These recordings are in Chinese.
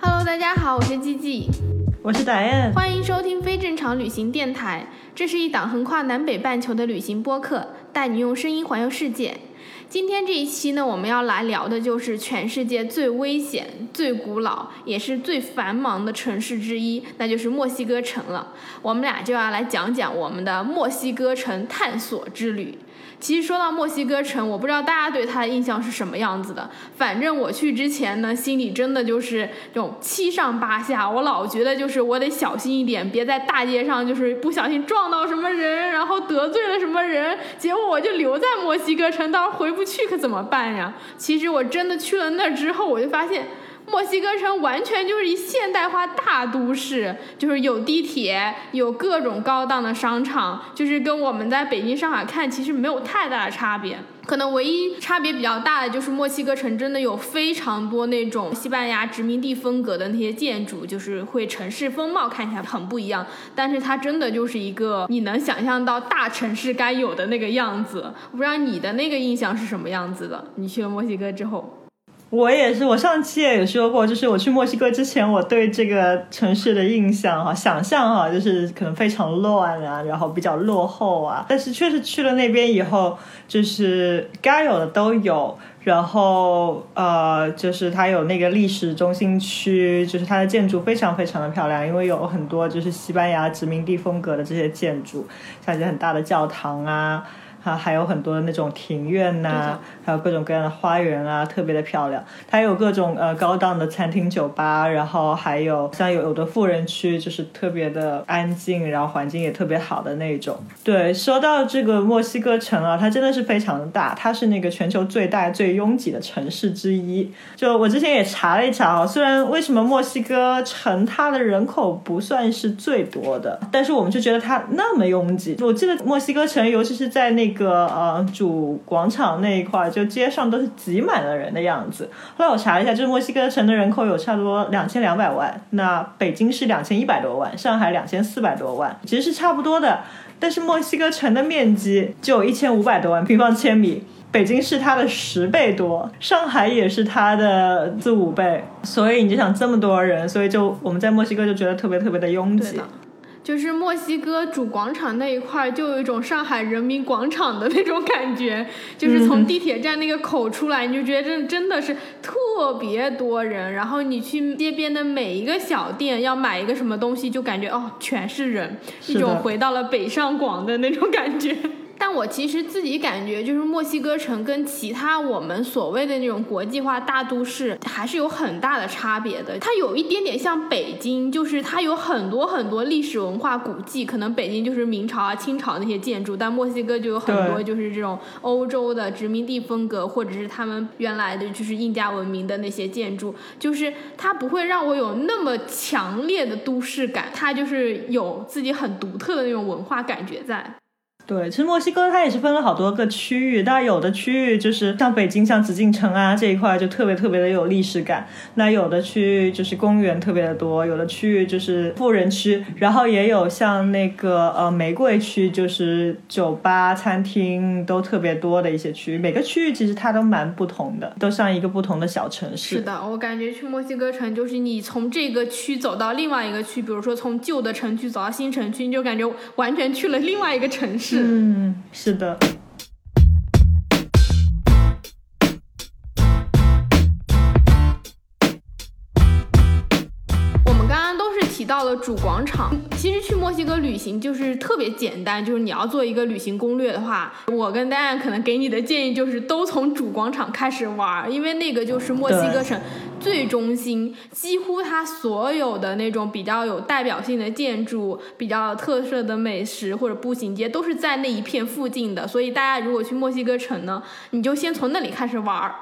Hello，大家好，我是 G G，我是戴燕，欢迎收听非正常旅行电台。这是一档横跨南北半球的旅行播客，带你用声音环游世界。今天这一期呢，我们要来聊的就是全世界最危险、最古老，也是最繁忙的城市之一，那就是墨西哥城了。我们俩就要来讲讲我们的墨西哥城探索之旅。其实说到墨西哥城，我不知道大家对它的印象是什么样子的。反正我去之前呢，心里真的就是这种七上八下，我老觉得就是我得小心一点，别在大街上就是不小心撞到什么人，然后得罪了什么人，结果我就留在墨西哥城，到时候回不去可怎么办呀？其实我真的去了那之后，我就发现。墨西哥城完全就是一现代化大都市，就是有地铁，有各种高档的商场，就是跟我们在北京、上海看其实没有太大的差别。可能唯一差别比较大的就是墨西哥城真的有非常多那种西班牙殖民地风格的那些建筑，就是会城市风貌看起来很不一样。但是它真的就是一个你能想象到大城市该有的那个样子。我不知道你的那个印象是什么样子的？你去了墨西哥之后。我也是，我上期也说过，就是我去墨西哥之前，我对这个城市的印象哈，想象哈，就是可能非常乱啊，然后比较落后啊。但是确实去了那边以后，就是该有的都有，然后呃，就是它有那个历史中心区，就是它的建筑非常非常的漂亮，因为有很多就是西班牙殖民地风格的这些建筑，像一些很大的教堂啊。它还有很多的那种庭院呐，还有各种各样的花园啊，特别的漂亮。它有各种呃高档的餐厅、酒吧，然后还有像有有的富人区，就是特别的安静，然后环境也特别好的那种。对，说到这个墨西哥城啊，它真的是非常的大，它是那个全球最大、最拥挤的城市之一。就我之前也查了一查啊，虽然为什么墨西哥城它的人口不算是最多的，但是我们就觉得它那么拥挤。我记得墨西哥城，尤其是在那。一个呃主广场那一块，就街上都是挤满了人的样子。后来我查了一下，就是墨西哥城的人口有差不多两千两百万，那北京是两千一百多万，上海两千四百多万，其实是差不多的。但是墨西哥城的面积就有一千五百多万平方千米，北京是它的十倍多，上海也是它的四五倍。所以你就想这么多人，所以就我们在墨西哥就觉得特别特别的拥挤。就是墨西哥主广场那一块，就有一种上海人民广场的那种感觉。就是从地铁站那个口出来，你就觉得真真的是特别多人。然后你去街边的每一个小店要买一个什么东西，就感觉哦，全是人，一种回到了北上广的那种感觉。但我其实自己感觉，就是墨西哥城跟其他我们所谓的那种国际化大都市还是有很大的差别的。它有一点点像北京，就是它有很多很多历史文化古迹。可能北京就是明朝啊、清朝那些建筑，但墨西哥就有很多就是这种欧洲的殖民地风格，或者是他们原来的就是印加文明的那些建筑。就是它不会让我有那么强烈的都市感，它就是有自己很独特的那种文化感觉在。对，其实墨西哥它也是分了好多个区域，但有的区域就是像北京，像紫禁城啊这一块就特别特别的有历史感。那有的区域就是公园特别的多，有的区域就是富人区，然后也有像那个呃玫瑰区，就是酒吧、餐厅都特别多的一些区域。每个区域其实它都蛮不同的，都像一个不同的小城市。是的，我感觉去墨西哥城就是你从这个区走到另外一个区，比如说从旧的城区走到新城区，你就感觉完全去了另外一个城市。嗯，是的。了主广场。其实去墨西哥旅行就是特别简单，就是你要做一个旅行攻略的话，我跟丹丹可能给你的建议就是都从主广场开始玩，因为那个就是墨西哥城。最中心，几乎它所有的那种比较有代表性的建筑、比较特色的美食或者步行街，都是在那一片附近的。所以大家如果去墨西哥城呢，你就先从那里开始玩儿。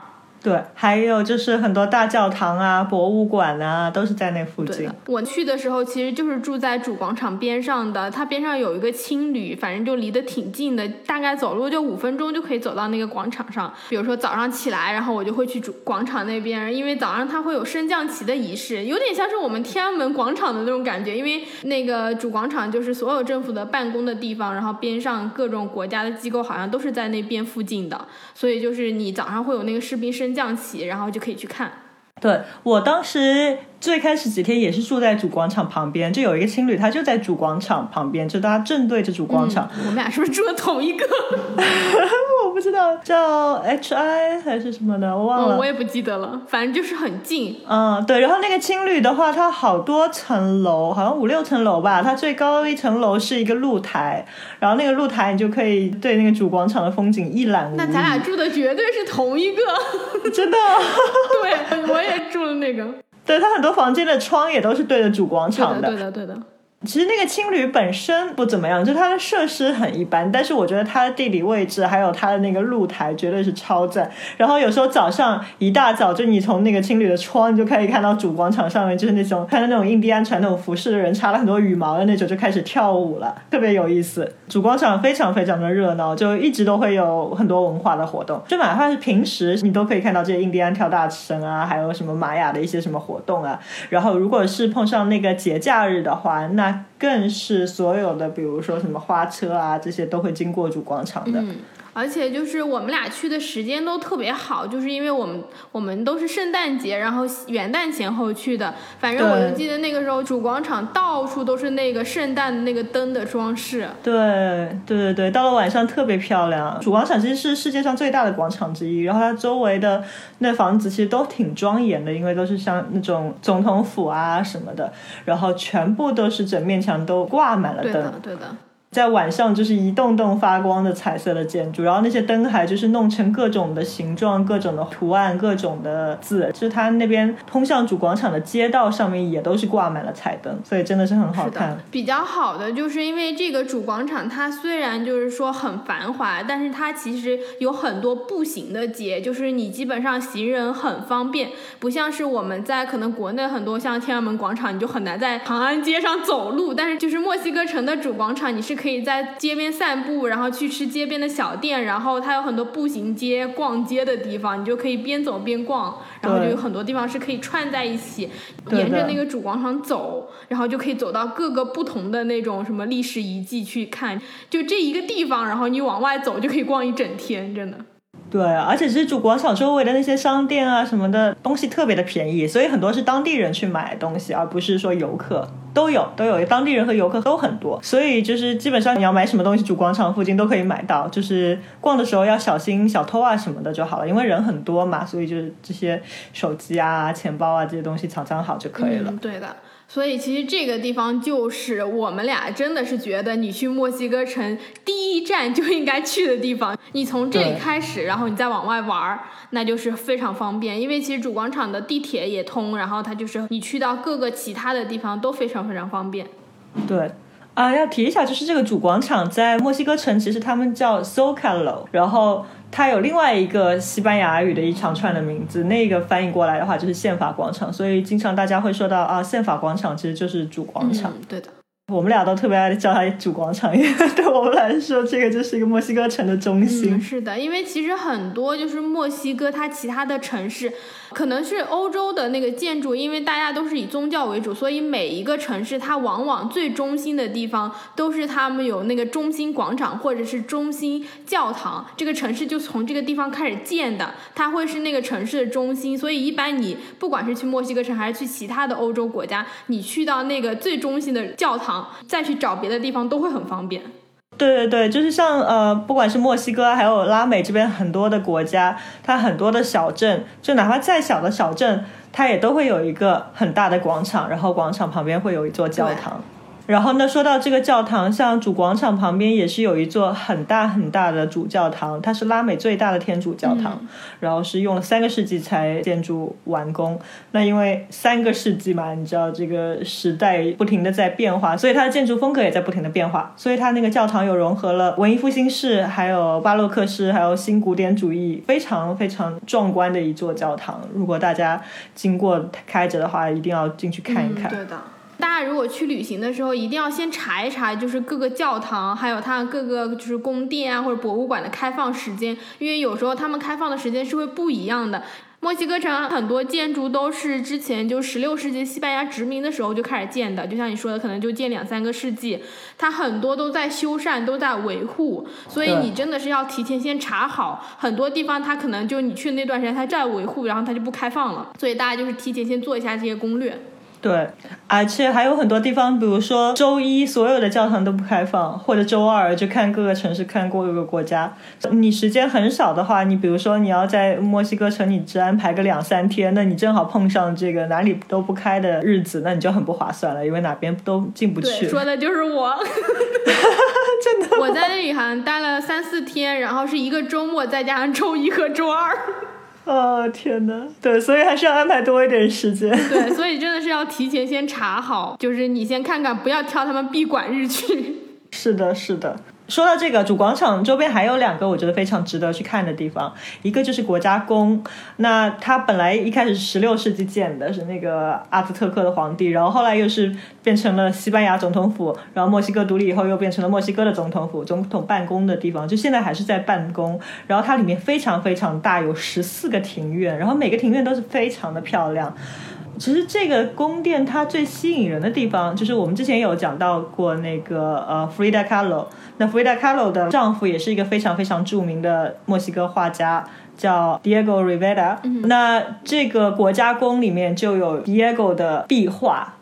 对，还有就是很多大教堂啊、博物馆啊，都是在那附近。，我去的时候其实就是住在主广场边上的，它边上有一个青旅，反正就离得挺近的，大概走路就五分钟就可以走到那个广场上。比如说早上起来，然后我就会去主广场那边，因为早上它会有升降旗的仪式，有点像是我们天安门广场的那种感觉。因为那个主广场就是所有政府的办公的地方，然后边上各种国家的机构好像都是在那边附近的，所以就是你早上会有那个士兵升升降旗，然后就可以去看。对我当时最开始几天也是住在主广场旁边，就有一个青旅，他就在主广场旁边，就大家正对着主广场。嗯我们俩是不是住的同一个？我不知道叫 H I 还是什么的，我忘了。嗯，我也不记得了，反正就是很近。嗯，对，然后那个青旅的话，它好多层楼，好像五六层楼吧。它最高一层楼是一个露台，然后那个露台你就可以对那个主广场的风景一览无余。那咱俩住的绝对是同一个。真的，对，我也住了那个。对，他很多房间的窗也都是对着主广场的，对的，对的。其实那个青旅本身不怎么样，就它的设施很一般，但是我觉得它的地理位置还有它的那个露台绝对是超赞。然后有时候早上一大早，就你从那个青旅的窗，你就可以看到主广场上面就是那种穿着那种印第安传统服饰的人，插了很多羽毛的那种，就开始跳舞了，特别有意思。主广场非常非常的热闹，就一直都会有很多文化的活动，就哪怕是平时你都可以看到这些印第安跳大神啊，还有什么玛雅的一些什么活动啊。然后如果是碰上那个节假日的话，那更是所有的，比如说什么花车啊，这些都会经过主广场的。而且就是我们俩去的时间都特别好，就是因为我们我们都是圣诞节，然后元旦前后去的。反正我就记得那个时候主广场到处都是那个圣诞的那个灯的装饰。对对对对，到了晚上特别漂亮。主广场其实是世界上最大的广场之一，然后它周围的那房子其实都挺庄严的，因为都是像那种总统府啊什么的，然后全部都是整面墙都挂满了灯对的，。对的。在晚上就是一栋栋发光的彩色的建筑，然后那些灯还就是弄成各种的形状、各种的图案、各种的字，就是它那边通向主广场的街道上面也都是挂满了彩灯，所以真的是很好看。，比较好的就是因为这个主广场，它虽然就是说很繁华，但是它其实有很多步行的街，就是你基本上行人很方便，不像是我们在可能国内很多像天安门广场，你就很难在长安街上走路，但是就是墨西哥城的主广场，你是可在街边散步，然后去吃街边的小店，然后它有很多步行街、逛街的地方，你就可以边走边逛，然后就有很多地方是可以串在一起，沿着那个主广场走，然后就可以走到各个不同的那种什么历史遗迹去看，就这一个地方，然后你往外走就可以逛一整天，真的。对，而且其实主广场周围的那些商店啊什么的东西特别的便宜，所以很多是当地人去买东西，而不是说游客都有都有，当地人和游客都很多，所以就是基本上你要买什么东西，主广场附近都可以买到，就是逛的时候要小心小偷啊什么的就好了，因为人很多嘛，所以就是这些手机啊、钱包啊这些东西藏藏好就可以了。对的。所以其实这个地方就是我们俩真的是觉得你去墨西哥城第一站就应该去的地方。你从这里开始，然后你再往外玩儿，那就是非常方便。因为其实主广场的地铁也通，然后它就是你去到各个其他的地方都非常非常方便。对。啊，要提一下，就是这个主广场在墨西哥城，其实他们叫 Zocalo，然后它有另外一个西班牙语的一长串的名字，那个翻译过来的话就是宪法广场，所以经常大家会说到啊，宪法广场其实就是主广场。嗯，对的。我们俩都特别爱叫它主广场，因为对我们来说，这个就是一个墨西哥城的中心。嗯，是的，因为其实很多就是墨西哥它其他的城市，可能是欧洲的那个建筑，因为大家都是以宗教为主，所以每一个城市它往往最中心的地方都是他们有那个中心广场或者是中心教堂，这个城市就从这个地方开始建的，它会是那个城市的中心，所以一般你不管是去墨西哥城还是去其他的欧洲国家，你去到那个最中心的教堂，再去找别的地方都会很方便。对对对，就是像呃，不管是墨西哥还有拉美这边很多的国家，它很多的小镇，就哪怕再小的小镇，它也都会有一个很大的广场，然后广场旁边会有一座教堂。然后呢，说到这个教堂，像主广场旁边也是有一座很大很大的主教堂，它是拉美最大的天主教堂，然后是用了三个世纪才建筑完工。那因为三个世纪嘛，你知道这个时代不停的在变化，所以它的建筑风格也在不停的变化。所以它那个教堂有融合了文艺复兴式、还有巴洛克式、还有新古典主义，非常非常壮观的一座教堂。如果大家经过开着的话，一定要进去看一看。对的。大家如果去旅行的时候，一定要先查一查，就是各个教堂，还有它各个就是宫殿啊或者博物馆的开放时间，因为有时候他们开放的时间是会不一样的。墨西哥城很多建筑都是之前就十六世纪西班牙殖民的时候就开始建的，就像你说的，可能就建两三个世纪，它很多都在修缮，都在维护，所以你真的是要提前先查好。很多地方它可能就你去那段时间它在维护，然后它就不开放了，所以大家就是提前先做一下这些攻略。对，而且还有很多地方，比如说周一所有的教堂都不开放，或者周二就看各个城市，看各个国家。你时间很少的话，你比如说你要在墨西哥城，你只安排个两三天，那你正好碰上这个哪里都不开的日子，那你就很不划算了，因为哪边都进不去。说的就是我，真的，我在那里好像待了三四天，然后是一个周末，再加上周一和周二。哦天哪，对，所以还是要安排多一点时间。对，所以真的是要提前先查好，就是你先看看，不要挑他们闭馆日去。是的，是的。说到这个主广场周边还有两个我觉得非常值得去看的地方，一个就是国家宫，那它本来一开始是十六世纪建的，是那个阿兹特克的皇帝，然后后来又是变成了西班牙总统府，然后墨西哥独立以后又变成了墨西哥的总统府，总统办公的地方，就现在还是在办公，然后它里面非常非常大，有十四个庭院，然后每个庭院都是非常的漂亮。其实这个宫殿它最吸引人的地方，就是我们之前有讲到过那个呃，Frida Kahlo。那 Frida Kahlo 的丈夫也是一个非常非常著名的墨西哥画家，叫 Diego Rivera。那这个国家宫里面就有 Diego 的壁画，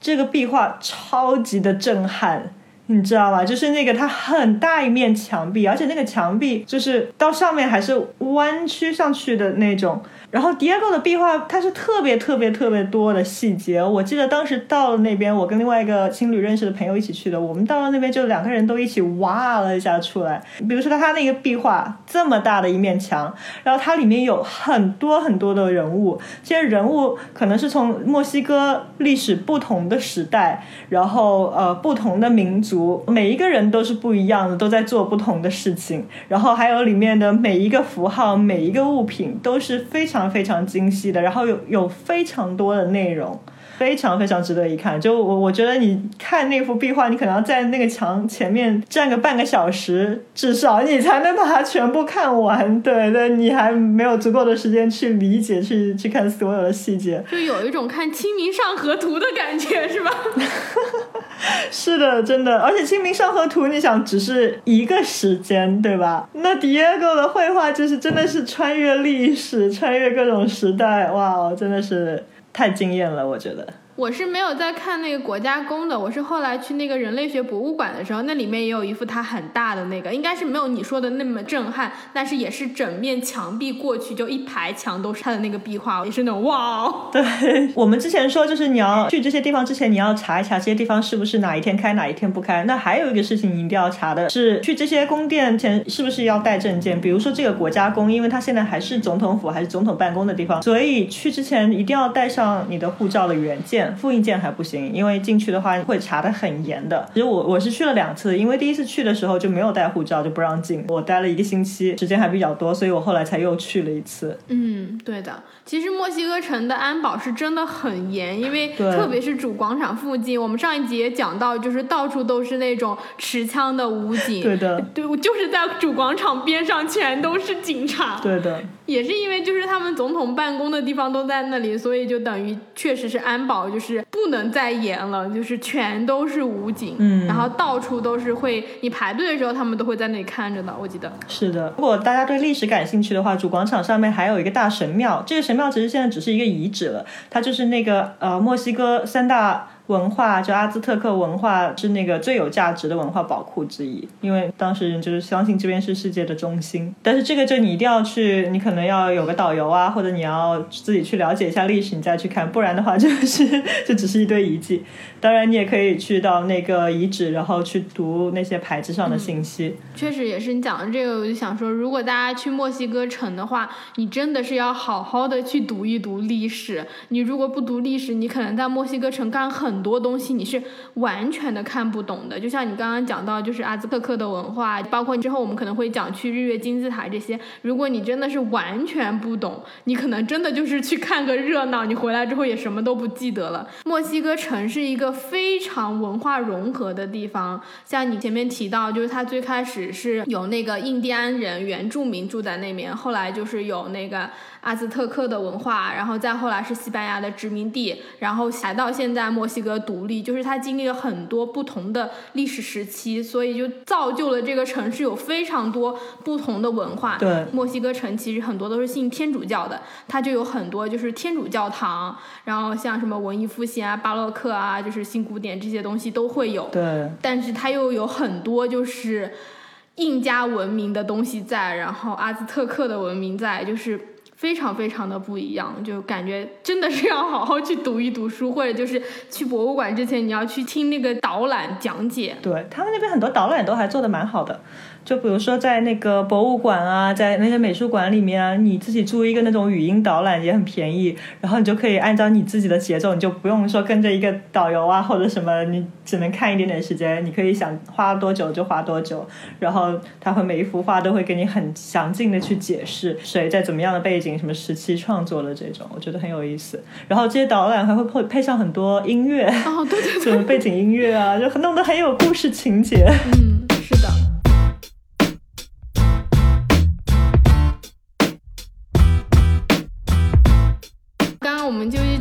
这个壁画超级的震撼，你知道吗？就是那个它很大一面墙壁，而且那个墙壁就是到上面还是弯曲上去的那种。然后 Diego 的壁画，它是特别特别特别多的细节。我记得当时到了那边，我跟另外一个情侣认识的朋友一起去的。我们到了那边，就两个人都一起哇了一下出来。比如说他那个壁画这么大的一面墙，然后它里面有很多很多的人物，这些人物可能是从墨西哥历史不同的时代，然后呃不同的民族，每一个人都是不一样的，都在做不同的事情。然后还有里面的每一个符号、每一个物品都是非常。非常精细的，然后有有非常多的内容，非常非常值得一看。就我我觉得你看那幅壁画，你可能要在那个墙前面站个半个小时，至少你才能把它全部看完。对对，你还没有足够的时间去理解，去去看所有的细节，就有一种看《清明上河图》的感觉，是吧？是的，真的，而且《清明上河图》，你想只是一个时间，对吧？那 Diego 的绘画就是真的是穿越历史，穿越各种时代，哇，真的是太惊艳了，我觉得。我是没有在看那个国家宫的，我是后来去那个人类学博物馆的时候，那里面也有一幅它很大的那个，应该是没有你说的那么震撼，但是也是整面墙壁过去就一排墙都是它的那个壁画，也是那种哇。对我们之前说，就是你要去这些地方之前，你要查一查这些地方是不是哪一天开，哪一天不开。那还有一个事情你一定要查的是，去这些宫殿前是不是要带证件？比如说这个国家宫，因为它现在还是总统府还是总统办公的地方，所以去之前一定要带上你的护照的原件。复印件还不行，因为进去的话会查的很严的。其实我我是去了两次，因为第一次去的时候就没有带护照，就不让进。我待了一个星期，时间还比较多，所以我后来才又去了一次。嗯，对的。其实墨西哥城的安保是真的很严，因为特别是主广场附近，我们上一集也讲到，就是到处都是那种持枪的武警。对的，对，就是在主广场边上全都是警察。对的，也是因为就是他们总统办公的地方都在那里，所以就等于确实是安保就是不能再严了，就是全都是武警，嗯，然后到处都是会，你排队的时候他们都会在那里看着的，我记得。是的，如果大家对历史感兴趣的话，主广场上面还有一个大神庙，这个神庙其实现在只是一个遗址了，它就是那个呃墨西哥三大。文化，就阿兹特克文化是那个最有价值的文化宝库之一，因为当时人就是相信这边是世界的中心。但是这个就你一定要去，你可能要有个导游啊，或者你要自己去了解一下历史，你再去看，不然的话就是就只是一堆遗迹。当然，你也可以去到那个遗址，然后去读那些牌子上的信息。确实也是你讲的这个，我就想说，如果大家去墨西哥城的话，你真的是要好好的去读一读历史。你如果不读历史，你可能在墨西哥城干很多东西，你是完全的看不懂的。就像你刚刚讲到，就是阿兹特克的文化，包括之后我们可能会讲去日月金字塔这些。如果你真的是完全不懂，你可能真的就是去看个热闹，你回来之后也什么都不记得了。墨西哥城是一个非常文化融合的地方，像你前面提到，就是它最开始是有那个印第安人原住民住在那边，后来就是有那个。阿兹特克的文化，然后再后来是西班牙的殖民地，然后才到现在墨西哥独立，就是它经历了很多不同的历史时期，所以就造就了这个城市有非常多不同的文化。对，墨西哥城其实很多都是信天主教的，它就有很多就是天主教堂，然后像什么文艺复兴啊、巴洛克啊，就是新古典这些东西都会有。对，但是它又有很多就是印加文明的东西在，然后阿兹特克的文明在，就是。非常非常的不一样，就感觉真的是要好好去读一读书，或者就是去博物馆之前你要去听那个导览讲解。对他们那边很多导览都还做的蛮好的。就比如说在那个博物馆啊，在那些美术馆里面啊，你自己租一个那种语音导览也很便宜，然后你就可以按照你自己的节奏，你就不用说跟着一个导游啊或者什么，你只能看一点点时间，你可以想花多久就花多久，然后他会每一幅画都会给你很详尽的去解释谁在怎么样的背景、什么时期创作的这种，我觉得很有意思。然后这些导览还会配配上很多音乐，哦对对对，什么背景音乐啊，就弄得很有故事情节。嗯，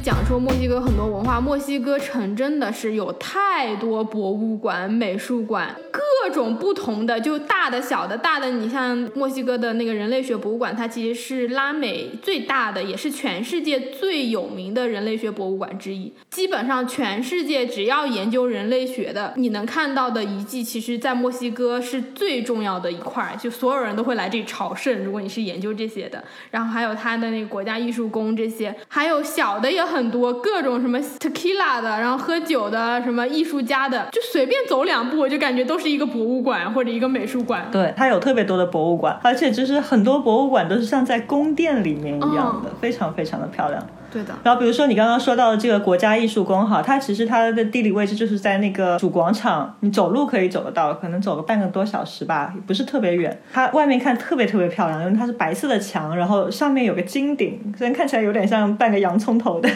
讲说墨西哥很多文化，墨西哥城真的是有太多博物馆、美术馆，各种不同的，就大的、小的。大的，你像墨西哥的那个人类学博物馆，它其实是拉美最大的，也是全世界最有名的人类学博物馆之一。基本上全世界只要研究人类学的，你能看到的遗迹，其实在墨西哥是最重要的一块，就所有人都会来这里朝圣。如果你是研究这些的，然后还有它的那个国家艺术宫这些，还有。小的也很多，各种什么 tequila 的，然后喝酒的，什么艺术家的，就随便走两步，我就感觉都是一个博物馆或者一个美术馆。对，它有特别多的博物馆，而且就是很多博物馆都是像在宫殿里面一样的，非常非常的漂亮。对的，然后比如说你刚刚说到的这个国家艺术宫哈，它其实它的地理位置就是在那个主广场，你走路可以走得到，可能走个半个多小时吧，不是特别远。它外面看特别特别漂亮，因为它是白色的墙，然后上面有个金顶，虽然看起来有点像半个洋葱头的，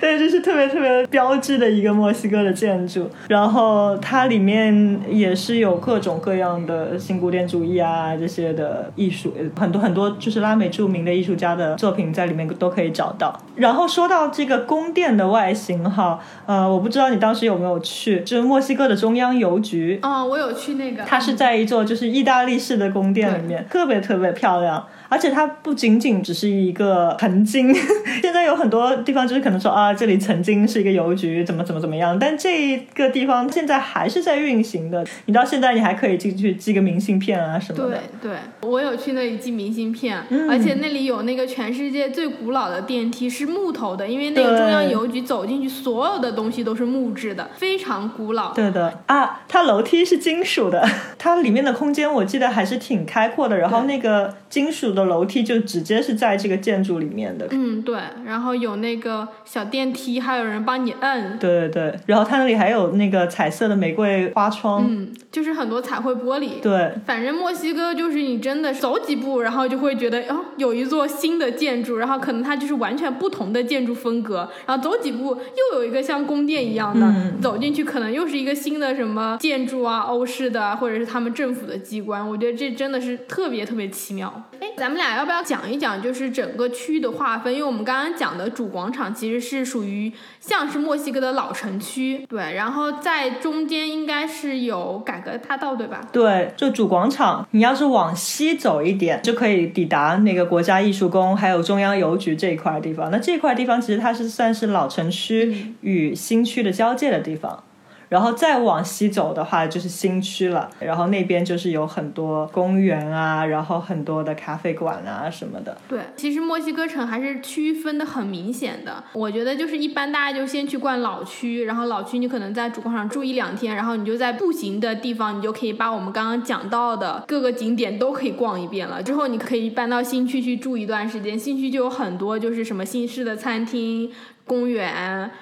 但是这是特别特别标志的一个墨西哥的建筑。然后它里面也是有各种各样的新古典主义啊这些的艺术，很多很多就是拉美著名的艺术家的作品在里面都可以找到。然后说到这个宫殿的外形哈，呃，我不知道你当时有没有去，就是墨西哥的中央邮局。哦，我有去那个。它是在一座就是意大利式的宫殿里面，特别特别漂亮。而且它不仅仅只是一个曾经，现在有很多地方就是可能说啊，这里曾经是一个邮局，怎么怎么怎么样，但这个地方现在还是在运行的。你到现在你还可以进去寄个明信片啊什么的。对对，我有去那里寄明信片，而且那里有那个全世界最古老的电梯是木头的，因为那个中央邮局走进去所有的东西都是木质的，非常古老。对的啊，它楼梯是金属的，它里面的空间我记得还是挺开阔的，然后那个金属的。楼梯就直接是在这个建筑里面的，嗯对，然后有那个小电梯，还有人帮你摁，对对对，然后它那里还有那个彩色的玫瑰花窗，嗯，就是很多彩绘玻璃，对，反正墨西哥就是你真的走几步，然后就会觉得哦，有一座新的建筑，然后可能它就是完全不同的建筑风格，然后走几步又有一个像宫殿一样的，走进去可能又是一个新的什么建筑啊，欧式的或者是他们政府的机关，我觉得这真的是特别特别奇妙，哎，咱们。我们俩要不要讲一讲，就是整个区域的划分？因为我们刚刚讲的主广场其实是属于像是墨西哥的老城区，对。然后在中间应该是有改革大道，对吧？对，就主广场，你要是往西走一点，就可以抵达那个国家艺术宫，还有中央邮局这一块地方。那这这块地方其实它是算是老城区与新区的交界的地方。然后再往西走的话，就是新区了。然后那边就是有很多公园啊，然后很多的咖啡馆啊什么的。对，其实墨西哥城还是区分的很明显的。我觉得就是一般大家就先去逛老区，然后老区你可能在主广场住一两天，然后你就在步行的地方，你就可以把我们刚刚讲到的各个景点都可以逛一遍了。之后你可以搬到新区去住一段时间，新区就有很多就是什么新式的餐厅。公园，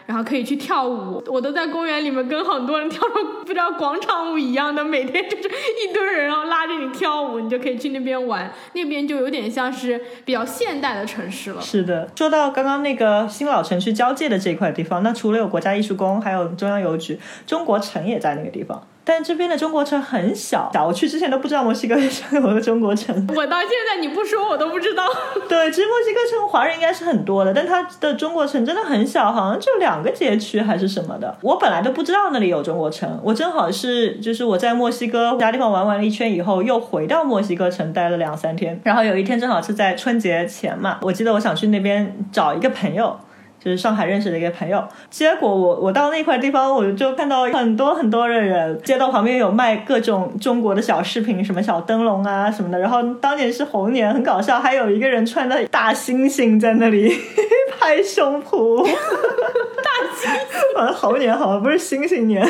然后可以去跳舞。我都在公园里面跟很多人跳着不知道广场舞一样的，每天就是一堆人，然后拉着你跳舞，你就可以去那边玩。那边就有点像是比较现代的城市了。是的，说到刚刚那个新老城区交界的这块地方，那除了有国家艺术宫，还有中央邮局，中国城也在那个地方。但这边的中国城很小，小我去之前都不知道墨西哥城有个中国城。我到现在你不说我都不知道。对，其实墨西哥城华人应该是很多的，但它的中国城真的很小，好像就两个街区还是什么的。我本来都不知道那里有中国城，我正好是就是我在墨西哥其他地方玩完了一圈以后，又回到墨西哥城待了两三天，然后有一天正好是在春节前嘛，我记得我想去那边找一个朋友。就是上海认识的一个朋友，结果我我到那块地方，我就看到很多很多的人，街道旁边有卖各种中国的小饰品，什么小灯笼啊什么的。然后当年是猴年，很搞笑，还有一个人穿的大猩猩在那里 拍胸脯。大猩猩，好像猴年好像不是猩猩年。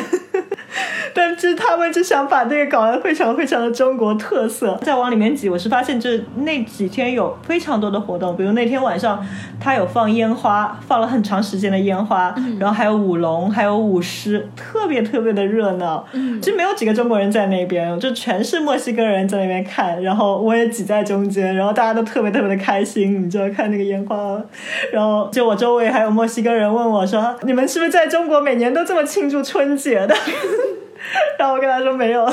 但是他们就想把那个搞得非常非常的中国特色。再往里面挤，我是发现就是那几天有非常多的活动，比如那天晚上他有放烟花，放了很长时间的烟花，然后还有舞龙，还有舞狮，特别特别的热闹。其实没有几个中国人在那边，就全是墨西哥人在那边看，然后我也挤在中间，然后大家都特别特别的开心，你就看那个烟花。然后就我周围还有墨西哥人问我说：“你们是不是在中国每年都这么庆祝春节的？” 然后我跟他说没有，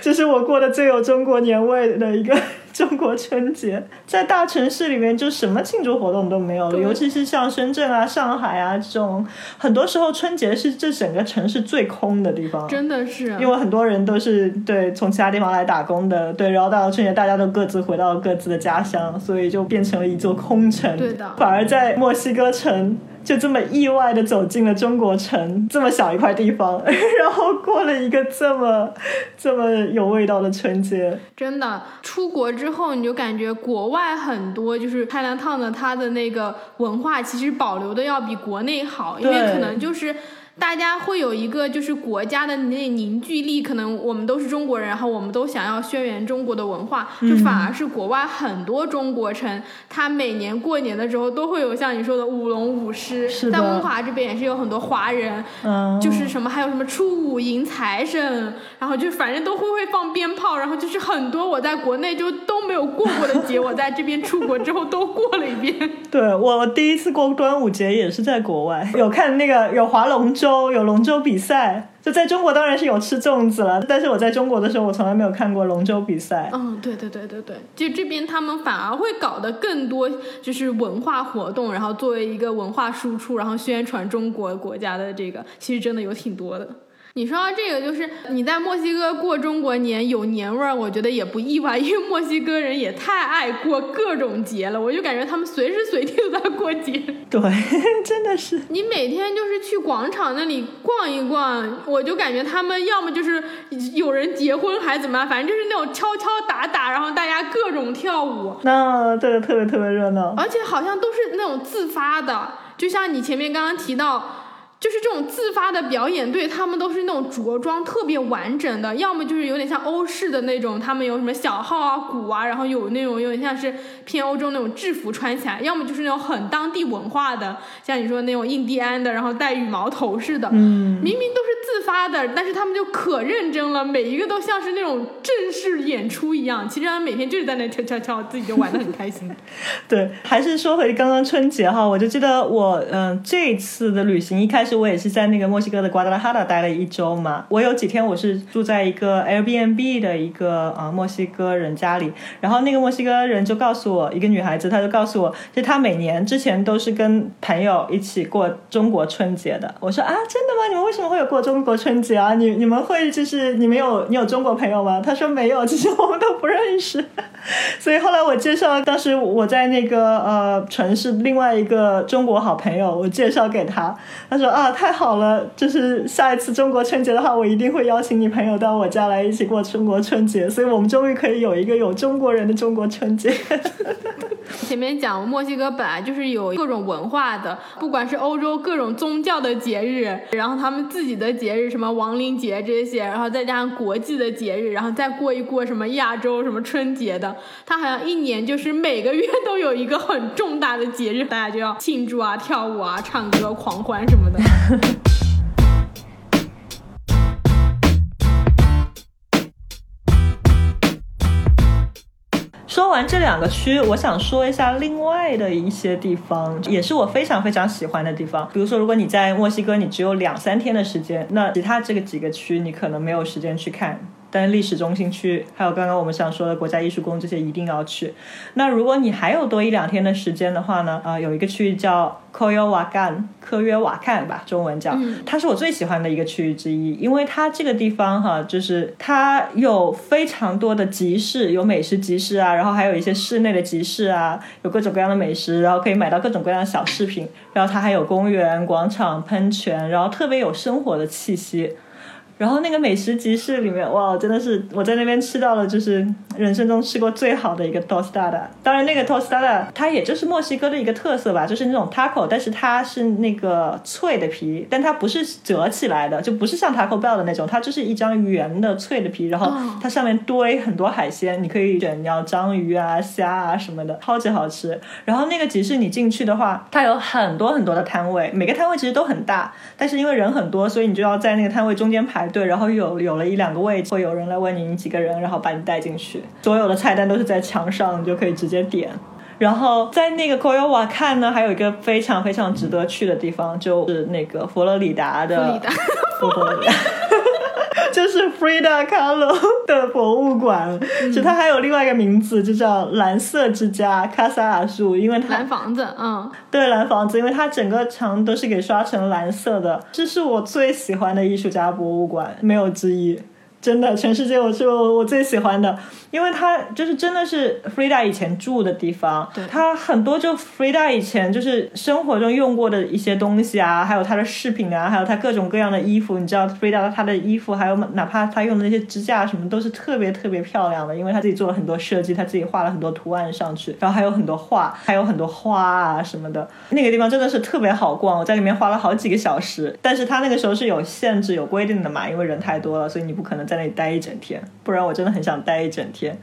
这是我过的最有中国年味的一个 中国春节。在大城市里面，就什么庆祝活动都没有了，尤其是像深圳啊、上海啊这种，很多时候春节是这整个城市最空的地方。真的是，因为很多人都是对从其他地方来打工的，对，然后到了春节，大家都各自回到各自的家乡，所以就变成了一座空城。对的，反而在墨西哥城。就这么意外的走进了中国城，这么小一块地方，然后过了一个这么这么有味道的春节。真的，出国之后你就感觉国外很多就是开兰烫的，它的那个文化其实保留的要比国内好，因为可能就是。大家会有一个就是国家的那凝聚力，可能我们都是中国人，然后我们都想要宣扬中国的文化，就反而是国外很多中国城，它每年过年的时候都会有像你说的舞龙舞狮，在温华这边也是有很多华人，就是什么还有什么初五迎财神，然后就反正都会会放鞭炮，然后就是很多我在国内就都没有过过的节，我在这边出国之后都过了一遍。对我第一次过端午节也是在国外，有看那个有划龙。州有龙舟比赛，就在中国当然是有吃粽子了。但是我在中国的时候，我从来没有看过龙舟比赛。嗯，对对对对对，就这边他们反而会搞得更多，就是文化活动，然后作为一个文化输出，然后宣传中国国家的这个，其实真的有挺多的。你说到这个，就是你在墨西哥过中国年有年味儿，我觉得也不意外，因为墨西哥人也太爱过各种节了，我就感觉他们随时随地都在过节。对，真的是。你每天就是去广场那里逛一逛，我就感觉他们要么就是有人结婚还是怎么样，反正就是那种敲敲打打，然后大家各种跳舞。那对，特别特别热闹。而且好像都是那种自发的，就像你前面刚刚提到。就是这种自发的表演队，他们都是那种着装特别完整的，要么就是有点像欧式的那种，他们有什么小号啊、鼓啊，然后有那种有点像是偏欧洲那种制服穿起来，要么就是那种很当地文化的，像你说那种印第安的，然后戴羽毛头似的，嗯，明明都是自发的，但是他们就可认真了，每一个都像是那种正式演出一样，其实他们每天就是在那跳跳跳，自己就玩的很开心。对，还是说回刚刚春节哈，我就记得我嗯这次的旅行一开始。我也是在那个墨西哥的瓜达拉哈达待了一周嘛。我有几天我是住在一个 Airbnb 的一个啊墨西哥人家里，然后那个墨西哥人就告诉我，一个女孩子，她就告诉我，就她每年之前都是跟朋友一起过中国春节的。我说啊，真的吗？你们为什么会有过中国春节啊？你你们会就是你们有你有中国朋友吗？她说没有，其实我们都不认识。所以后来我介绍，当时我在那个呃城市另外一个中国好朋友，我介绍给他，他说啊啊太好了，就是下一次中国春节的话，我一定会邀请你朋友到我家来一起过中国春节，所以我们终于可以有一个有中国人的中国春节。前面讲墨西哥本来就是有各种文化的，不管是欧洲各种宗教的节日，然后他们自己的节日，什么亡灵节这些，然后再加上国际的节日，然后再过一过什么亚洲什么春节的，他好像一年就是每个月都有一个很重大的节日，大家就要庆祝啊、跳舞啊、唱歌、狂欢什么的。说完这两个区，我想说一下另外的一些地方，也是我非常非常喜欢的地方。比如说，如果你在墨西哥，你只有两三天的时间，那其他这个几个区你可能没有时间去看。但是历史中心区，还有刚刚我们想说的国家艺术宫这些一定要去。那如果你还有多一两天的时间的话呢？啊，有一个区域叫 Coyoacan，科约瓦看吧，中文叫，它是我最喜欢的一个区域之一，因为它这个地方哈，就是它有非常多的集市，有美食集市啊，然后还有一些室内的集市啊，有各种各样的美食，然后可以买到各种各样的小饰品，然后它还有公园、广场、喷泉，然后特别有生活的气息。然后那个美食集市里面，哇，真的是我在那边吃到了，就是人生中吃过最好的一个 tostada。当然，那个 tostada 它也就是墨西哥的一个特色吧，就是那种 taco，但是它是那个脆的皮，但它不是折起来的，就不是像 taco bell 的那种，它就是一张圆的脆的皮，然后它上面堆很多海鲜，你可以选你要章鱼啊、虾啊什么的，超级好吃。然后那个集市你进去的话，它有很多很多的摊位，每个摊位其实都很大，但是因为人很多，所以你就要在那个摊位中间排。对，然后有有了一两个位置，会有人来问你你几个人，然后把你带进去。所有的菜单都是在墙上，你就可以直接点。然后在那个 Koyowa 看呢，还有一个非常非常值得去的地方，就是那个佛罗里达的佛罗里达。就是 Frida Kahlo 的博物馆，就它还有另外一个名字，就叫蓝色之家 Casa Azul，因为它蓝房子，嗯，对，蓝房子，因为它整个墙都是给刷成蓝色的，这是我最喜欢的艺术家博物馆，没有之一。真的，全世界我是我我最喜欢的，因为它就是真的是 Frida 以前住的地方，它很多就 Frida 以前就是生活中用过的一些东西啊，还有她的饰品啊，还有她各种各样的衣服，你知道 Frida 她的衣服，还有哪怕她用的那些支架什么，都是特别特别漂亮的，因为她自己做了很多设计，她自己画了很多图案上去，然后还有很多画，还有很多花啊什么的，那个地方真的是特别好逛，我在里面花了好几个小时，但是它那个时候是有限制有规定的嘛，因为人太多了，所以你不可能。在那里待一整天，不然我真的很想待一整天。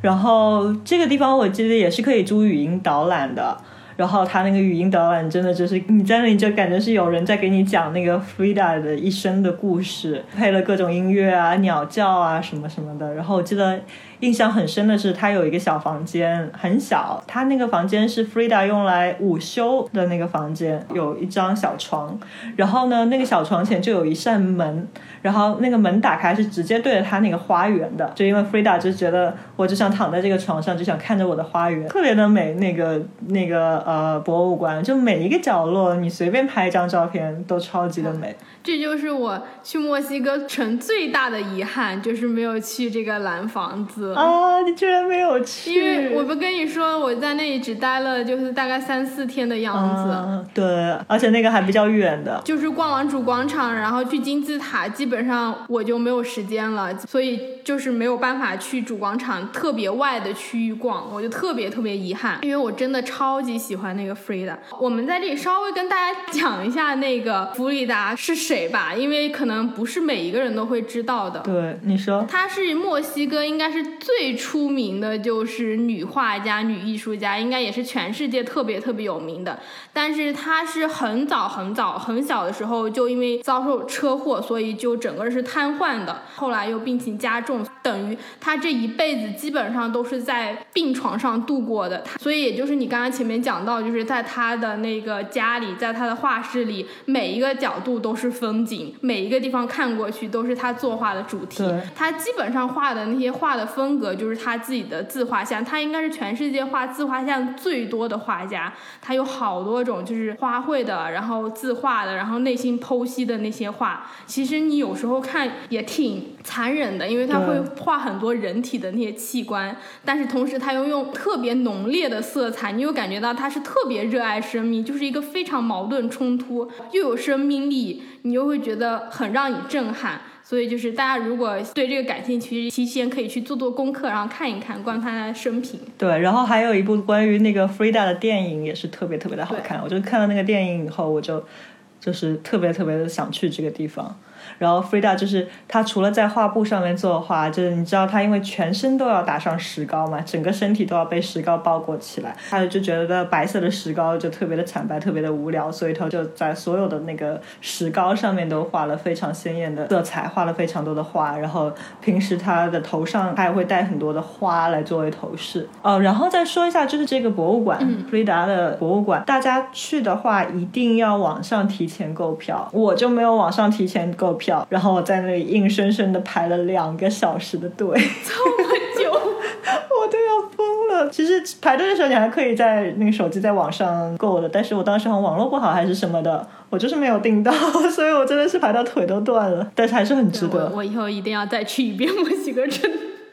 然后这个地方我记得也是可以租语音导览的。然后他那个语音导览真的就是你在那里就感觉是有人在给你讲那个 Frida 的一生的故事，配了各种音乐啊、鸟叫啊什么什么的。然后我记得。印象很深的是，他有一个小房间，很小。他那个房间是 Frida 用来午休的那个房间，有一张小床。然后呢，那个小床前就有一扇门，然后那个门打开是直接对着他那个花园的。就因为 Frida 就觉得，我就想躺在这个床上，就想看着我的花园，特别的美。那个那个呃博物馆，就每一个角落，你随便拍一张照片都超级的美。这就是我去墨西哥城最大的遗憾，就是没有去这个蓝房子。啊！你居然没有去？因为我不跟你说，我在那里只待了就是大概三四天的样子。对，而且那个还比较远的。就是逛完主广场，然后去金字塔，基本上我就没有时间了，所以就是没有办法去主广场特别外的区域逛，我就特别特别遗憾，因为我真的超级喜欢那个 Frida。我们在这里稍微跟大家讲一下那个弗里达是谁吧，因为可能不是每一个人都会知道的。对，你说。他是墨西哥，应该是。最出名的就是女画家、女艺术家，应该也是全世界特别特别有名的。但是她是很早很早很小的时候就因为遭受车祸，所以就整个是瘫痪的。后来又病情加重，等于她这一辈子基本上都是在病床上度过的。所以也就是你刚刚前面讲到，就是在她的那个家里，在她的画室里，每一个角度都是风景，每一个地方看过去都是她作画的主题。她基本上画的那些画的风。风格就是他自己的自画像，他应该是全世界画自画像最多的画家。他有好多种，就是花卉的，然后自画的，然后内心剖析的那些画。其实你有时候看也挺残忍的，因为他会画很多人体的那些器官，但是同时他又用特别浓烈的色彩，你又感觉到他是特别热爱生命，就是一个非常矛盾冲突，又有生命力，你又会觉得很让你震撼。所以就是大家如果对这个感兴趣，提前可以去做做功课，然后看一看关于他的生平。对，然后还有一部关于那个 Frida 的电影也是特别特别的好看，我就看了那个电影以后，我就就是特别特别的想去这个地方。然后 Frida 就是他除了在画布上面作画，就是你知道他因为全身都要打上石膏嘛，整个身体都要被石膏包裹起来，他就觉得白色的石膏就特别的惨白，特别的无聊，所以他就在所有的那个石膏上面都画了非常鲜艳的色彩，画了非常多的花。然后平时他的头上他也会戴很多的花来作为头饰。哦，然后再说一下，就是这个博物馆、嗯、弗里达的博物馆，大家去的话一定要网上提前购票，我就没有网上提前购票，然后我在那里硬生生的排了两个小时的队，这么久，我都要疯了。其实排队的时候你还可以在那个手机在网上购的，但是我当时好像网络不好还是什么的，我就是没有订到，所以我真的是排到腿都断了，但是还是很值我得。我以后一定要再去一遍墨西哥城。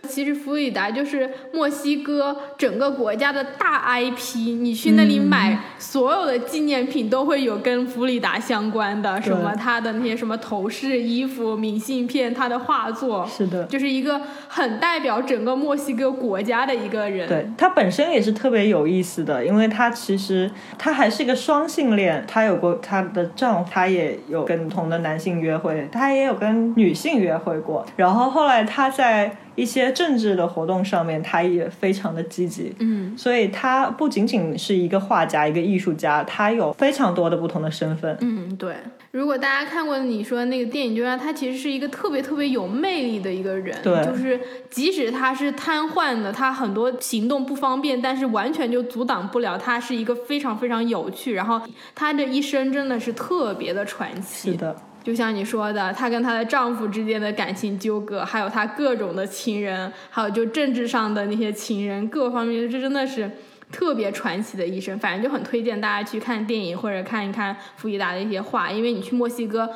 其实弗里达就是墨西哥整个国家的大 IP，你去那里买所有的纪念品都会有跟弗里达相关的，什么他的那些什么头饰、衣服、明信片、他的画作，是的，就是一个很代表整个墨西哥国家的一个人。对他本身也是特别有意思的，因为他其实他还是一个双性恋，他有过他的丈夫，他也有跟不同的男性约会，他也有跟女性约会过。然后后来他在一些政治的活动上面，他也非常的积极。嗯所以他不仅仅是一个画家、一个艺术家，他有非常多的不同的身份。嗯，对。如果大家看过你说的那个电影，就让他其实是一个特别特别有魅力的一个人。对就是即使他是瘫痪的，他很多行动不方便，但是完全就阻挡不了他是一个非常非常有趣，然后他的一生真的是特别的传奇。是的，就像你说的，她跟她的丈夫之间的感情纠葛，还有她各种的情人，还有就政治上的那些情人，各方面，这真的是特别传奇的一生。反正就很推荐大家去看电影或者看一看弗吉达的一些画，因为你去墨西哥。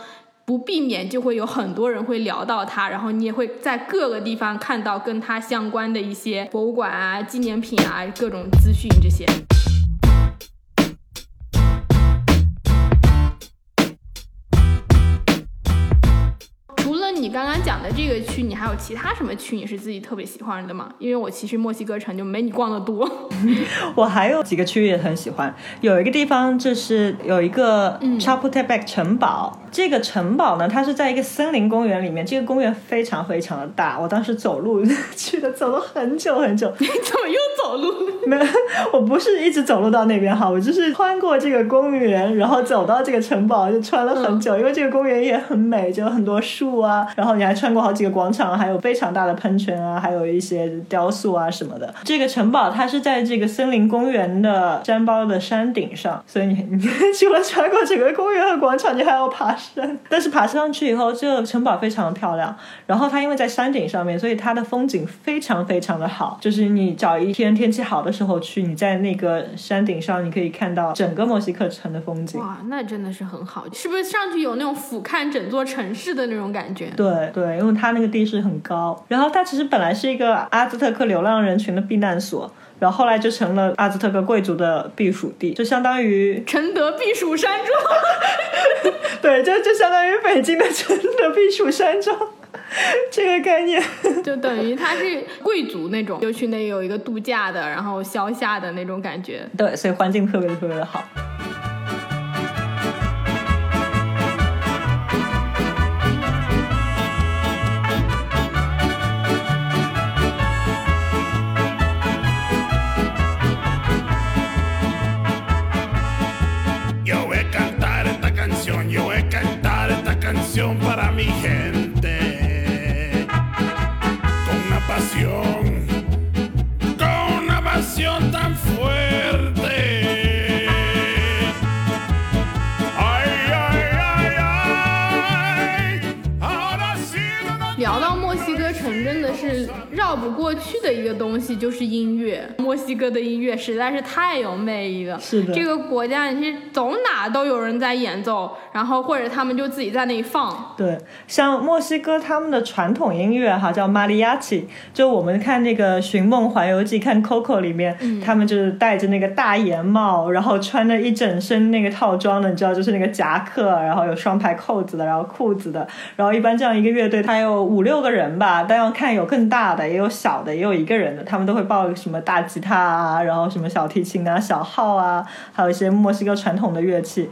不避免就会有很多人会聊到他，然后你也会在各个地方看到跟他相关的一些博物馆啊、纪念品啊、各种资讯这些。刚刚讲的这个区，你还有其他什么区你是自己特别喜欢的吗？因为我其实墨西哥城就没你逛的多。我还有几个区域也很喜欢，有一个地方就是有一个嗯 Chapultepec 城堡。这个城堡呢，它是在一个森林公园里面，这个公园非常非常的大。我当时走路去的，走了很久很久。你怎么又走路？没有，我不是一直走路到那边哈，我就是穿过这个公园，然后走到这个城堡，就穿了很久，因为这个公园也很美，就有很多树啊，然后你还穿过好几个广场，还有非常大的喷泉啊，还有一些雕塑啊什么的。这个城堡它是在这个森林公园的山包的山顶上，所以你你 除了穿过整个公园和广场，你还要爬山。但是爬上去以后，这个城堡非常的漂亮，然后它因为在山顶上面，所以它的风景非常非常的好。就是你找一天天气好的时候去，你在那个山顶上，你可以看到整个墨西哥城的风景。哇，那真的是很好，是不是上去有那种俯瞰整座城市的那种感觉？对对，因为它那个地势很高，然后它其实本来是一个阿兹特克流浪人群的避难所，然后后来就成了阿兹特克贵族的避暑地，就相当于承德避暑山庄。对，就就相当于北京的承德避暑山庄这个概念。就等于它是贵族那种，就去那有一个度假的，然后消夏的那种感觉。对，所以环境特别特别的好。But para mim é 一个东西，就是音乐。墨西哥的音乐实在是太有魅力了。是的这个国家你是走哪都有人在演奏，然后或者他们就自己在那里放。对，像墨西哥他们的传统音乐哈叫玛利亚奇，就我们看那个《寻梦环游记》看 Coco 里面，他们就是戴着那个大檐帽，然后穿着一整身那个套装的，你知道，就是那个夹克，然后有双排扣子的，然后裤子的，然后一般这样一个乐队，它有五六个人吧，但要看有更大的，也有小的，也有一个人的，他们都会抱什么大吉他啊，然后什么小提琴啊、小号啊，还有一些墨西哥传统的乐器，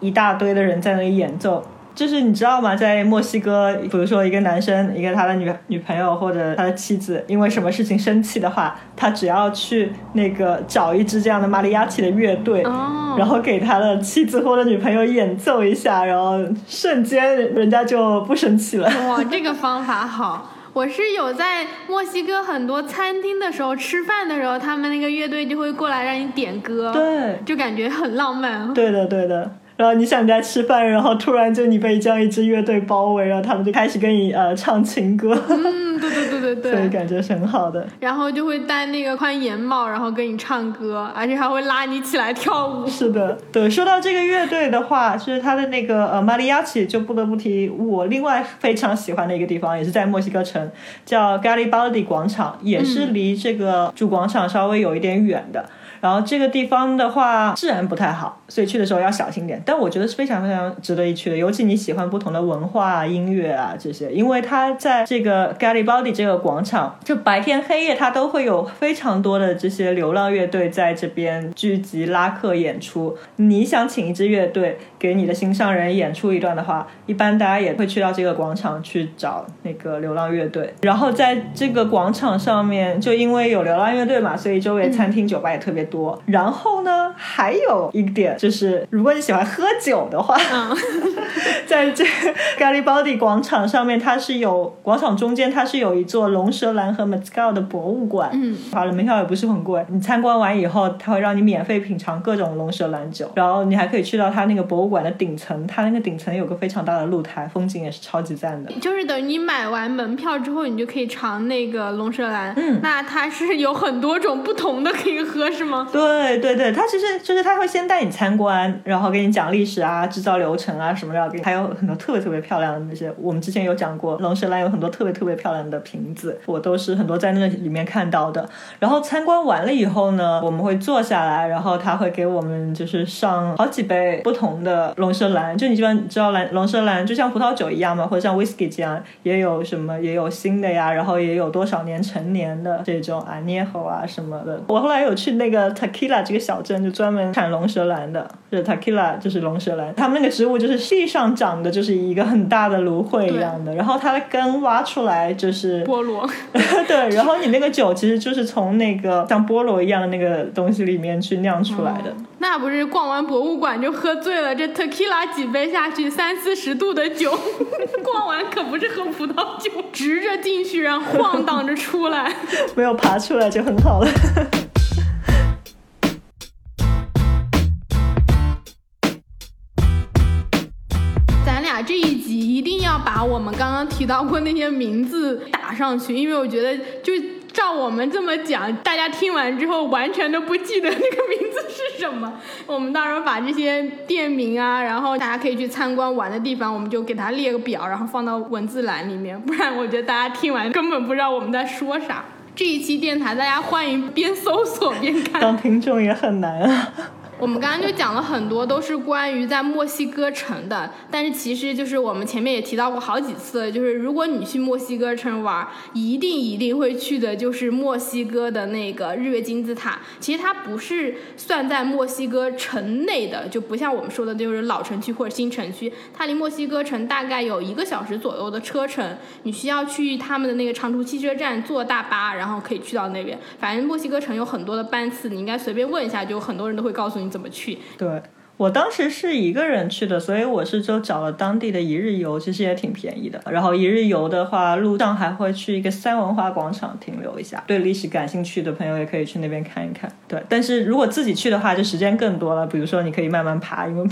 一大堆的人在那里演奏。就是你知道吗？在墨西哥，比如说一个男生，一个他的女女朋友或者他的妻子，因为什么事情生气的话，他只要去那个找一支这样的马里亚奇的乐队，哦然后给他的妻子或者女朋友演奏一下，然后瞬间人家就不生气了。哇，这个方法好。我是有在墨西哥很多餐厅的时候吃饭的时候，他们那个乐队就会过来让你点歌，对，就感觉很浪漫。对的，对的。然后你想在吃饭，然后突然就你被这样一支乐队包围，然后他们就开始跟你呃唱情歌，嗯，对对对对对 所以。感觉是很好的。然后就会戴那个宽檐帽，然后跟你唱歌，而且还会拉你起来跳舞。是的，对。说到这个乐队的话，就是他的那个呃马里亚奇，就不得不提我另外非常喜欢的一个地方，也是在墨西哥城，叫 Garibaldi 广场，也是离这个主广场稍微有一点远的。然后这个地方的话，治安不太好，所以去的时候要小心点。但我觉得是非常非常值得一去的，尤其你喜欢不同的文化、音乐啊这些，因为它在这个 Garibaldi 这个广场，就白天黑夜它都会有非常多的这些流浪乐队在这边聚集拉客演出。你想请一支乐队给你的心上人演出一段的话，一般大家也会去到这个广场去找那个流浪乐队。然后在这个广场上面，就因为有流浪乐队嘛，所以周围餐厅、酒吧也特别多。然后呢，还有一点就是，如果你喜欢喝酒的话，嗯，在这个 Garibaldi 广场上面，它是有广场中间它是有一座龙舌兰和 Mezcal 的博物馆，嗯，好了，门票也不是很贵。你参观完以后，它会让你免费品尝各种龙舌兰酒，然后你还可以去到它那个博物馆的顶层，它那个顶层有个非常大的露台，风景也是超级赞的。就是等于你买完门票之后，你就可以尝那个龙舌兰。嗯那它是有很多种不同的可以喝，是吗？对对对，他其实就是他会先带你参观，然后给你讲历史啊、制造流程啊什么的，给你还有很多特别特别漂亮的那些。我们之前有讲过，龙舌兰有很多特别特别漂亮的瓶子，我都是很多在那里面看到的。然后参观完了以后呢，我们会坐下来，然后他会给我们就是上好几杯不同的龙舌兰，就你基本知道兰龙舌兰就像葡萄酒一样嘛，或者像 whisky 这样，也有什么也有新的呀，然后也有多少年陈年的这种啊捏猴啊什么的。我后来有去那个 Tequila 这个小镇，就专门产龙舌兰的，就是 Takila 就是龙舌兰，他们那个植物就是地上长的，就是一个很大的芦荟一样的，然后它的根挖出来就是菠萝。对，然后你那个酒其实就是从那个像菠萝一样的那个东西里面去酿出来的。那不是逛完博物馆就喝醉了？这 tequila 几杯下去，三四十度的酒，逛完可不是喝葡萄酒，直着进去，然后晃荡着出来。没有爬出来就很好了。把我们刚刚提到过那些名字打上去，因为我觉得就照我们这么讲，大家听完之后完全都不记得那个名字是什么。我们到时候把这些店名啊，然后大家可以去参观玩的地方，我们就给它列个表，然后放到文字栏里面，不然我觉得大家听完根本不知道我们在说啥。这一期电台，大家欢迎边搜索边看。当听众也很难啊。我们刚刚就讲了很多，都是关于在墨西哥城的。但是其实就是我们前面也提到过好几次，就是如果你去墨西哥城玩，一定一定会去的就是墨西哥的那个日月金字塔。其实它不是算在墨西哥城内的，就不像我们说的就是老城区或者新城区，它离墨西哥城大概有一个小时左右的车程。你需要去他们的那个长途汽车站坐大巴，然后可以去到那边。反正墨西哥城有很多的班次，你应该随便问一下，就很多人都会告诉你怎么去。对我当时是一个人去的，所以我是就找了当地的一日游，其实也挺便宜的。然后一日游的话，路上还会去一个三文化广场停留一下。对历史感兴趣的朋友也可以去那边看一看。对，但是如果自己去的话，就时间更多了。比如说，你可以慢慢爬，因为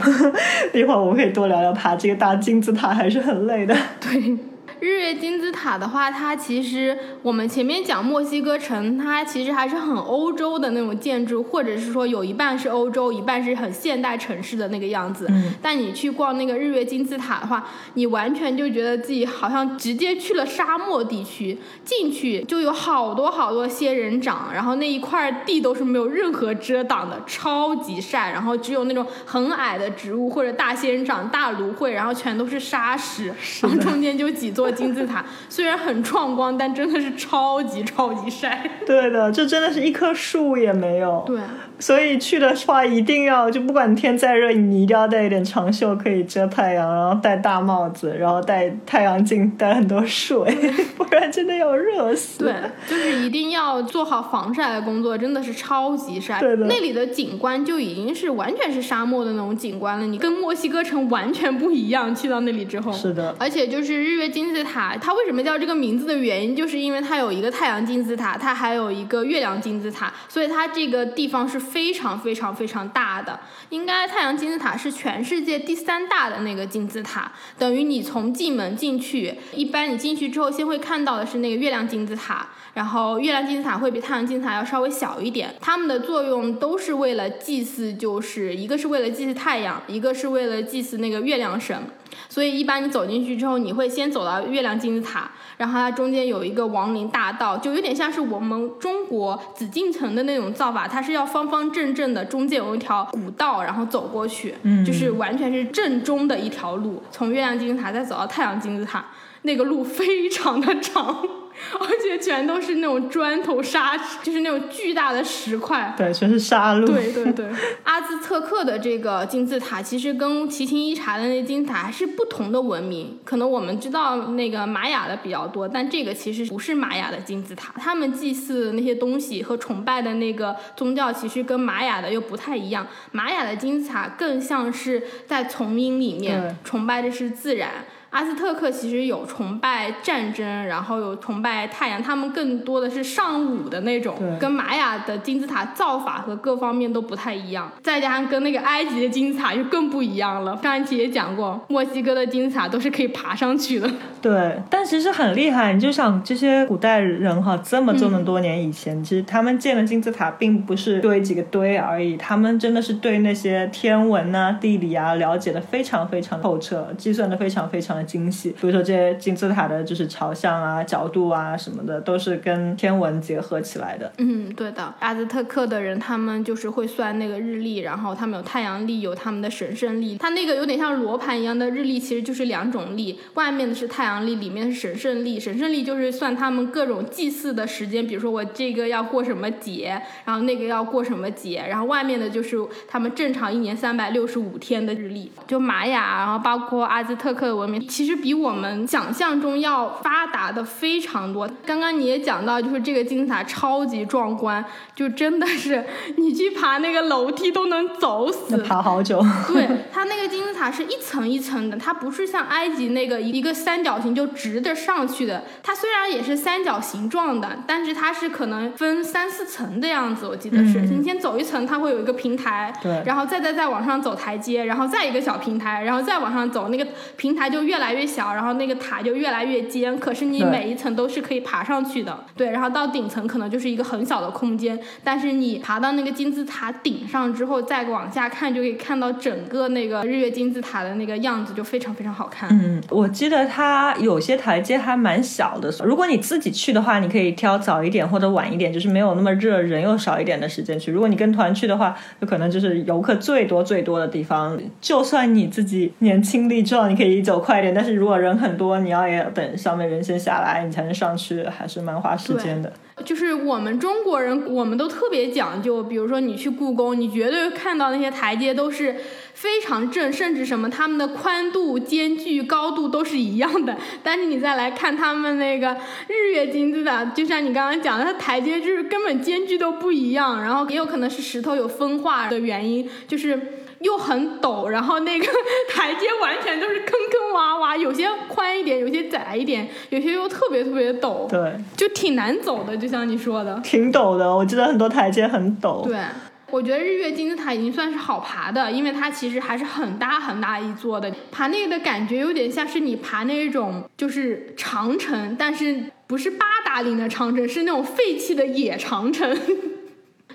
一会儿我们可以多聊聊爬这个大金字塔还是很累的。对，日月金字塔的话，它其实我们前面讲墨西哥城，它其实还是很欧洲的那种建筑，或者是说有一半是欧洲，一半是很现代城市的那个样子。嗯但你去逛那个日月金字塔的话，你完全就觉得自己好像直接去了沙漠地区，进去就有好多好多仙人掌，然后那一块地都是没有任何遮挡的，超级晒，然后只有那种很矮的植物或者大仙人掌、大芦荟，然后全都是沙石，然后中间就几座金字塔，虽然很壮观，但真的是超级超级晒。对的，这真的是一棵树也没有。对，所以去的话一定要，就不管天再热，你一定要带一点长袖可以遮太阳，然后戴大帽子，然后戴太阳镜，带很多水，不然真的要热死。对，就是一定要做好防晒的工作，真的是超级晒。对的那里的景观就已经是完全是沙漠的那种景观了，你跟墨西哥城完全不一样。去到那里之后，是的，而且就是日月金字字塔，它为什么叫这个名字的原因，就是因为它有一个太阳金字塔，它还有一个月亮金字塔，所以它这个地方是非常非常非常大的。应该太阳金字塔是全世界第三大的那个金字塔，等于你从进门进去，一般你进去之后先会看到的是那个月亮金字塔，然后月亮金字塔会比太阳金字塔要稍微小一点，它们的作用都是为了祭祀，就是一个是为了祭祀太阳，一个是为了祭祀那个月亮神。所以一般你走进去之后，你会先走到月亮金字塔，然后它中间有一个亡灵大道，就有点像是我们中国紫禁城的那种造法，它是要方方正正的，中间有一条古道，然后走过去，嗯就是完全是正中的一条路，从月亮金字塔再走到太阳金字塔，那个路非常的长。而且全都是那种砖头沙，就是那种巨大的石块，对，全是沙路。对对对，阿兹特克的这个金字塔其实跟奇琴伊察的那金字塔还是不同的文明。可能我们知道那个玛雅的比较多，但这个其实不是玛雅的金字塔。他们祭祀的那些东西和崇拜的那个宗教，其实跟玛雅的又不太一样。玛雅的金字塔更像是在丛林里对面崇拜的是自然。阿斯特克其实有崇拜战争，然后有崇拜太阳，他们更多的是尚武的那种，跟玛雅的金字塔造法和各方面都不太一样，再加上跟那个埃及的金字塔就更不一样了。上一期也讲过，墨西哥的金字塔都是可以爬上去的。对，但其实很厉害。你就想这些古代人哈，这么这么多年以前，其实他们建的金字塔并不是堆几个堆而已，他们真的是对那些天文啊、地理啊了解的非常非常透彻，计算的非常非常的精细。比如说这些金字塔的就是朝向啊、角度啊什么的，都是跟天文结合起来的。嗯，对的，阿兹特克的人他们就是会算那个日历，然后他们有太阳历，有他们的神圣历。它那个有点像罗盘一样的日历，其实就是两种历，外面的是太阳历，里面是神圣历。神圣历就是算他们各种祭祀的时间，比如说我这个要过什么节，然后那个要过什么节，然后外面的就是他们正常一年三百六十五天的日历。就玛雅，然后包括阿兹特克的文明，其实比我们想象中要发达的非常多。刚刚你也讲到，就是这个金字塔超级壮观，就真的是你去爬那个楼梯都能走死那。爬好久。对，它那个金字塔是一层一层的，它不是像埃及那个一个三角形就直着上去的。它虽然也是三角形状的，但是它是可能分三四层的样子，我记得是。嗯你先走一层，它会有一个平台，对然后再再再往上走台阶，然后再一个小平台，然后再往上走，那个平台就越来越小，然后那个塔就越来越尖。可是你每一层都是可以爬上去的，对。然后到顶层可能就是一个很小的空间，但是你爬到那个金字塔顶上之后，再往下看，就可以看到整个那个日月金字塔的那个样子，就非常非常好看。嗯，我记得它有些台阶还蛮小的。如果你自己去的话，你可以挑早一点或者晚一点，就是没有那么热、人又少一点的时间去。如果你跟团去的话，就可能就是游客最多最多的地方。就算你自己年轻力壮，你可以走快一但是如果人很多，你要也等上面人先下来，你才能上去，还是蛮花时间的。就是我们中国人，我们都特别讲究。比如说你去故宫，你绝对看到那些台阶都是非常正，甚至什么他们的宽度、间距、高度都是一样的。但是你再来看他们那个日月金字塔，就像你刚刚讲的，它台阶就是根本间距都不一样。然后也有可能是石头有风化的原因，就是。又很陡，然后那个台阶完全都是坑坑洼洼，有些宽一点，有些窄一点，有些又特别特别陡。对，就挺难走的，就像你说的。挺陡的，我记得很多台阶很陡。对，我觉得日月金字塔已经算是好爬的，因为它其实还是很大很大一座的，爬那个的感觉有点像是你爬那种就是长城，但是不是八达岭的长城，是那种废弃的野长城。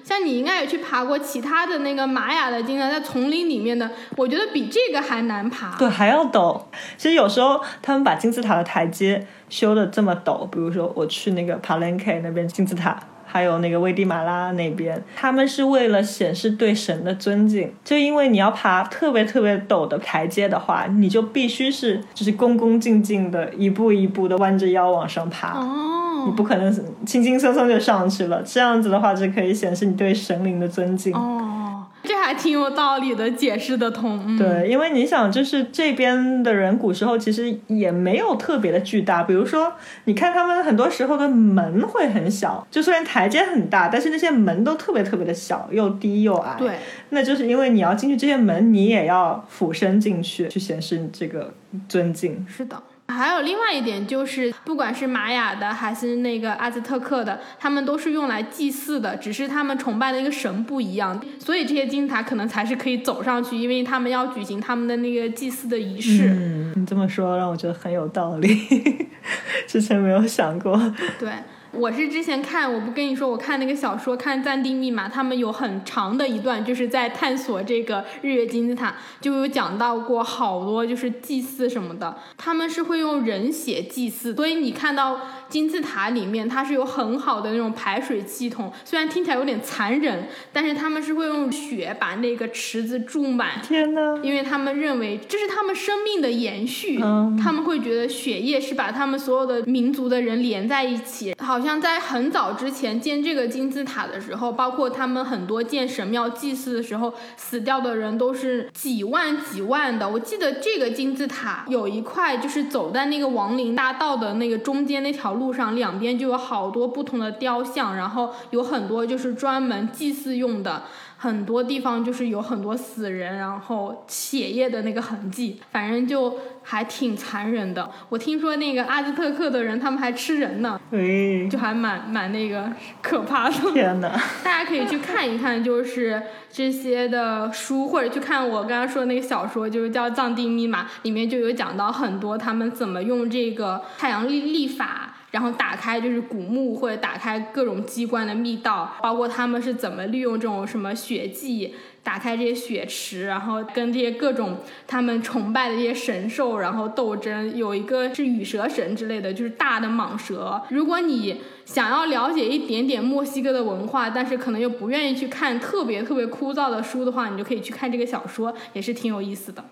像你应该也去爬过其他的那个玛雅的金字塔，在丛林里面的，我觉得比这个还难爬。对，还要陡。其实有时候他们把金字塔的台阶修的这么陡，比如说我去那个 Palenque 那边金字塔。还有那个危地马拉那边，他们是为了显示对神的尊敬，就因为你要爬特别特别陡的台阶的话，你就必须是就是恭恭敬敬的一步一步的弯着腰往上爬，哦你不可能轻轻松松就上去了。这样子的话，就可以显示你对神灵的尊敬。哦，这还挺有道理的，解释得通。嗯、对，因为你想，就是这边的人古时候其实也没有特别的巨大，比如说，你看他们很多时候的门会很小，就虽然台阶很大，但是那些门都特别特别的小，又低又矮。对，那就是因为你要进去这些门，你也要俯身进去，去显示你这个尊敬。是的。还有另外一点就是，不管是玛雅的还是那个阿兹特克的，他们都是用来祭祀的，只是他们崇拜的一个神不一样，所以这些金字塔可能才是可以走上去，因为他们要举行他们的那个祭祀的仪式。嗯，你这么说让我觉得很有道理，之前没有想过。对。我是之前看，我不跟你说，我看那个小说，看《暂定密码》，他们有很长的一段，就是在探索这个日月金字塔，就有讲到过好多就是祭祀什么的，他们是会用人血祭祀，所以你看到金字塔里面它是有很好的那种排水系统，虽然听起来有点残忍，但是他们是会用血把那个池子注满，天呐，因为他们认为这是他们生命的延续，嗯他们会觉得血液是把他们所有的民族的人连在一起，好像在很早之前建这个金字塔的时候，包括他们很多建神庙祭祀的时候，死掉的人都是几万几万的。我记得这个金字塔有一块就是走在那个亡灵大道的那个中间那条路上，两边就有好多不同的雕像，然后有很多就是专门祭祀用的。很多地方就是有很多死人，然后血液的那个痕迹，反正就还挺残忍的。我听说那个阿兹特克的人，他们还吃人呢，哎，就还蛮蛮那个可怕的。天呐，大家可以去看一看，就是这些的书，或者去看我刚刚说的那个小说，就是叫《藏地密码》，里面就有讲到很多他们怎么用这个太阳历历法。然后打开就是古墓或者打开各种机关的密道，包括他们是怎么利用这种什么血迹打开这些血池，然后跟这些各种他们崇拜的这些神兽，然后斗争。有一个是羽蛇神之类的，就是大的蟒蛇。如果你想要了解一点点墨西哥的文化，但是可能又不愿意去看特别特别枯燥的书的话，你就可以去看这个小说，也是挺有意思的。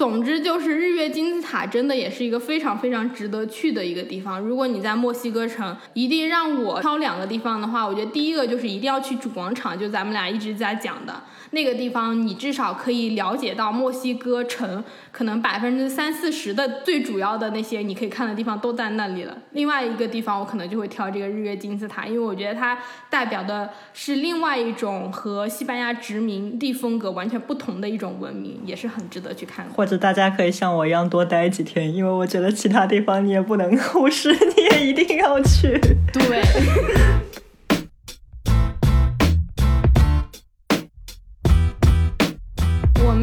总之就是日月金字塔真的也是一个非常非常值得去的一个地方。如果你在墨西哥城，一定让我挑两个地方的话，我觉得第一个就是一定要去主广场，就咱们俩一直在讲的那个地方，你至少可以了解到墨西哥城可能百分之三四十的最主要的那些你可以看的地方都在那里了。另外一个地方我可能就会挑这个日月金字塔，因为我觉得它代表的是另外一种和西班牙殖民地风格完全不同的一种文明，也是很值得去看的。或者大家可以像我一样多待几天，因为我觉得其他地方你也不能忽视，你也一定要去。对。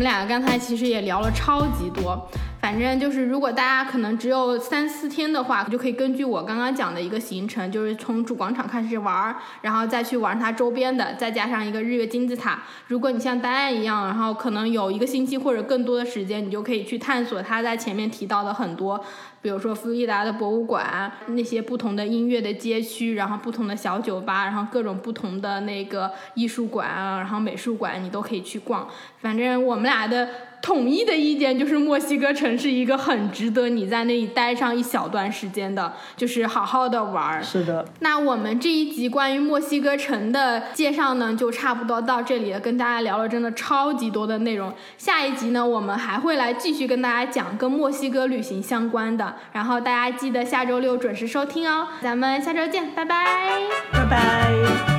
俩刚才其实也聊了超级多，反正就是如果大家可能只有三四天的话，就可以根据我刚刚讲的一个行程，就是从主广场开始玩儿，然后再去玩它周边的，再加上一个日月金字塔。如果你像丹安一样，然后可能有一个星期或者更多的时间，你就可以去探索它在前面提到的很多。比如说弗里达的博物馆，那些不同的音乐的街区，然后不同的小酒吧，然后各种不同的那个艺术馆啊，然后美术馆，你都可以去逛。反正我们俩的统一的意见就是，墨西哥城是一个很值得你在那里待上一小段时间的，就是好好的玩儿。是的，那我们这一集关于墨西哥城的介绍呢，就差不多到这里了，跟大家聊了真的超级多的内容。下一集呢，我们还会来继续跟大家讲跟墨西哥旅行相关的，然后大家记得下周六准时收听哦。咱们下周见，拜拜。拜拜。